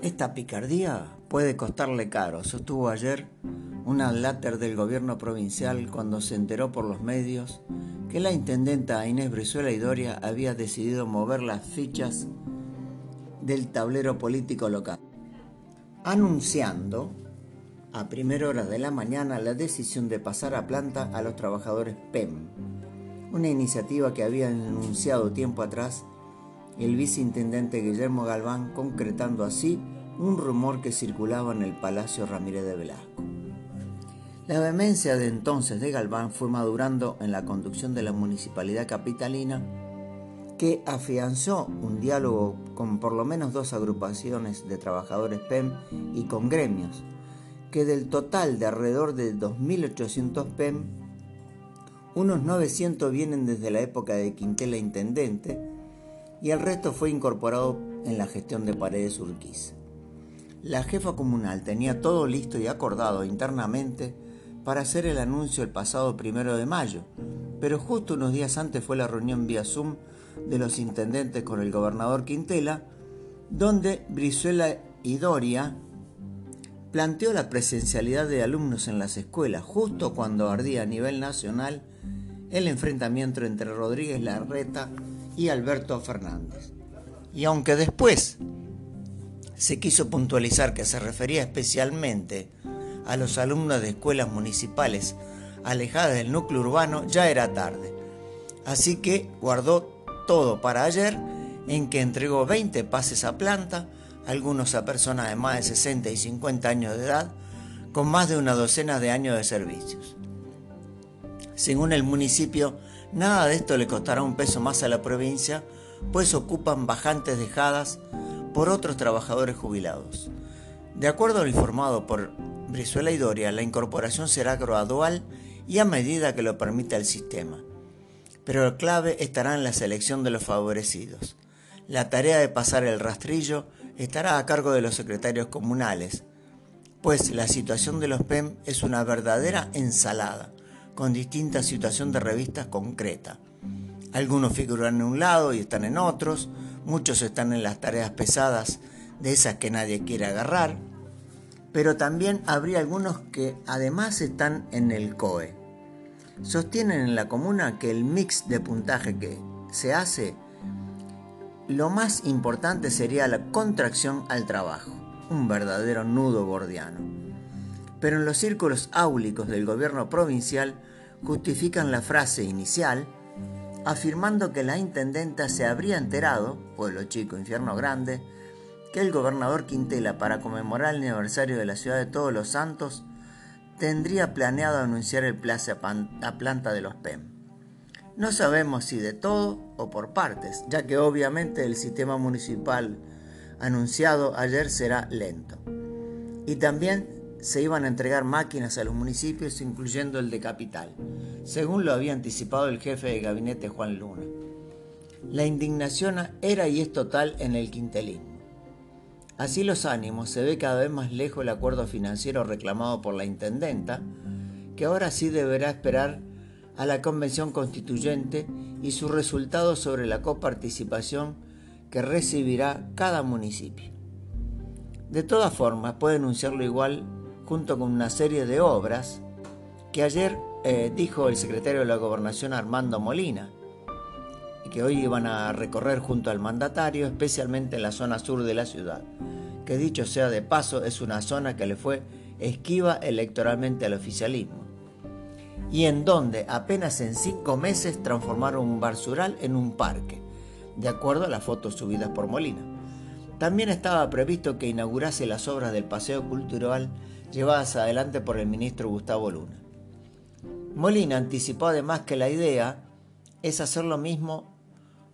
Esta picardía puede costarle caro, sostuvo ayer un aláter del gobierno provincial cuando se enteró por los medios que la intendenta Inés Brizuela y Doria había decidido mover las fichas del tablero político local, anunciando a primera hora de la mañana la decisión de pasar a planta a los trabajadores PEM, una iniciativa que había anunciado tiempo atrás el viceintendente Guillermo Galván, concretando así un rumor que circulaba en el Palacio Ramírez de Velasco. La vehemencia de entonces de Galván fue madurando en la conducción de la municipalidad capitalina, que afianzó un diálogo con por lo menos dos agrupaciones de trabajadores PEM y con gremios, que del total de alrededor de 2.800 PEM, unos 900 vienen desde la época de Quintela Intendente, y el resto fue incorporado en la gestión de Paredes Urquiza. La jefa comunal tenía todo listo y acordado internamente para hacer el anuncio el pasado primero de mayo, pero justo unos días antes fue la reunión vía Zoom de los intendentes con el gobernador Quintela, donde Brizuela y Doria planteó la presencialidad de alumnos en las escuelas, justo cuando ardía a nivel nacional el enfrentamiento entre Rodríguez Larreta y Alberto Fernández. Y aunque después se quiso puntualizar que se refería especialmente a los alumnos de escuelas municipales alejadas del núcleo urbano, ya era tarde. Así que guardó todo para ayer, en que entregó 20 pases a planta, algunos a personas de más de 60 y 50 años de edad, con más de una docena de años de servicios. Según el municipio, Nada de esto le costará un peso más a la provincia, pues ocupan bajantes dejadas por otros trabajadores jubilados. De acuerdo al informado por Brizuela y Doria, la incorporación será gradual y a medida que lo permita el sistema. Pero el clave estará en la selección de los favorecidos. La tarea de pasar el rastrillo estará a cargo de los secretarios comunales, pues la situación de los PEM es una verdadera ensalada con distinta situación de revistas concreta. Algunos figuran en un lado y están en otros, muchos están en las tareas pesadas de esas que nadie quiere agarrar, pero también habría algunos que además están en el COE. Sostienen en la comuna que el mix de puntaje que se hace, lo más importante sería la contracción al trabajo, un verdadero nudo gordiano. Pero en los círculos áulicos del gobierno provincial justifican la frase inicial afirmando que la intendenta se habría enterado, pueblo chico, infierno grande, que el gobernador Quintela, para conmemorar el aniversario de la ciudad de Todos los Santos, tendría planeado anunciar el place a planta de los PEM. No sabemos si de todo o por partes, ya que obviamente el sistema municipal anunciado ayer será lento. Y también se iban a entregar máquinas a los municipios, incluyendo el de Capital, según lo había anticipado el jefe de gabinete Juan Luna. La indignación era y es total en el quintelismo. Así los ánimos, se ve cada vez más lejos el acuerdo financiero reclamado por la intendenta, que ahora sí deberá esperar a la convención constituyente y su resultado sobre la coparticipación que recibirá cada municipio. De todas formas, puede anunciarlo igual junto con una serie de obras que ayer eh, dijo el secretario de la Gobernación Armando Molina, y que hoy iban a recorrer junto al mandatario, especialmente en la zona sur de la ciudad, que dicho sea de paso es una zona que le fue esquiva electoralmente al oficialismo, y en donde apenas en cinco meses transformaron un barzural en un parque, de acuerdo a las fotos subidas por Molina. También estaba previsto que inaugurase las obras del Paseo Cultural llevadas adelante por el ministro Gustavo Luna. Molina anticipó además que la idea es hacer lo mismo,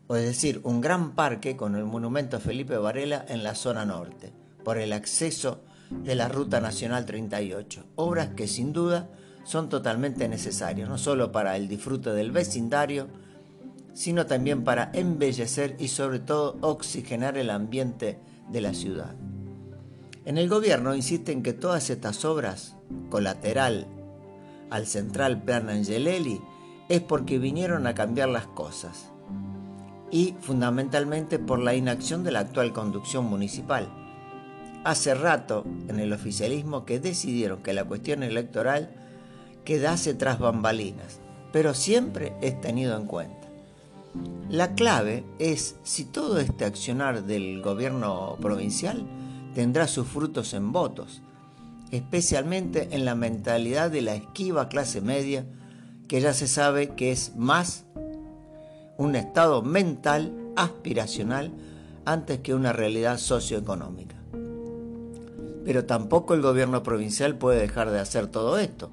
o es decir, un gran parque con el monumento a Felipe Varela en la zona norte, por el acceso de la Ruta Nacional 38, obras que sin duda son totalmente necesarias, no solo para el disfrute del vecindario, sino también para embellecer y sobre todo oxigenar el ambiente de la ciudad. En el gobierno insisten que todas estas obras, colateral al central plan Angelelli, es porque vinieron a cambiar las cosas y fundamentalmente por la inacción de la actual conducción municipal, hace rato en el oficialismo que decidieron que la cuestión electoral quedase tras bambalinas, pero siempre es tenido en cuenta. La clave es si todo este accionar del gobierno provincial tendrá sus frutos en votos, especialmente en la mentalidad de la esquiva clase media, que ya se sabe que es más un estado mental aspiracional antes que una realidad socioeconómica. Pero tampoco el gobierno provincial puede dejar de hacer todo esto.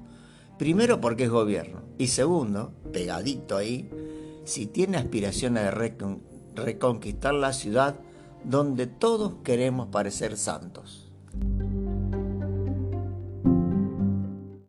Primero porque es gobierno y segundo, pegadito ahí, si tiene aspiraciones de reconquistar la ciudad donde todos queremos parecer santos.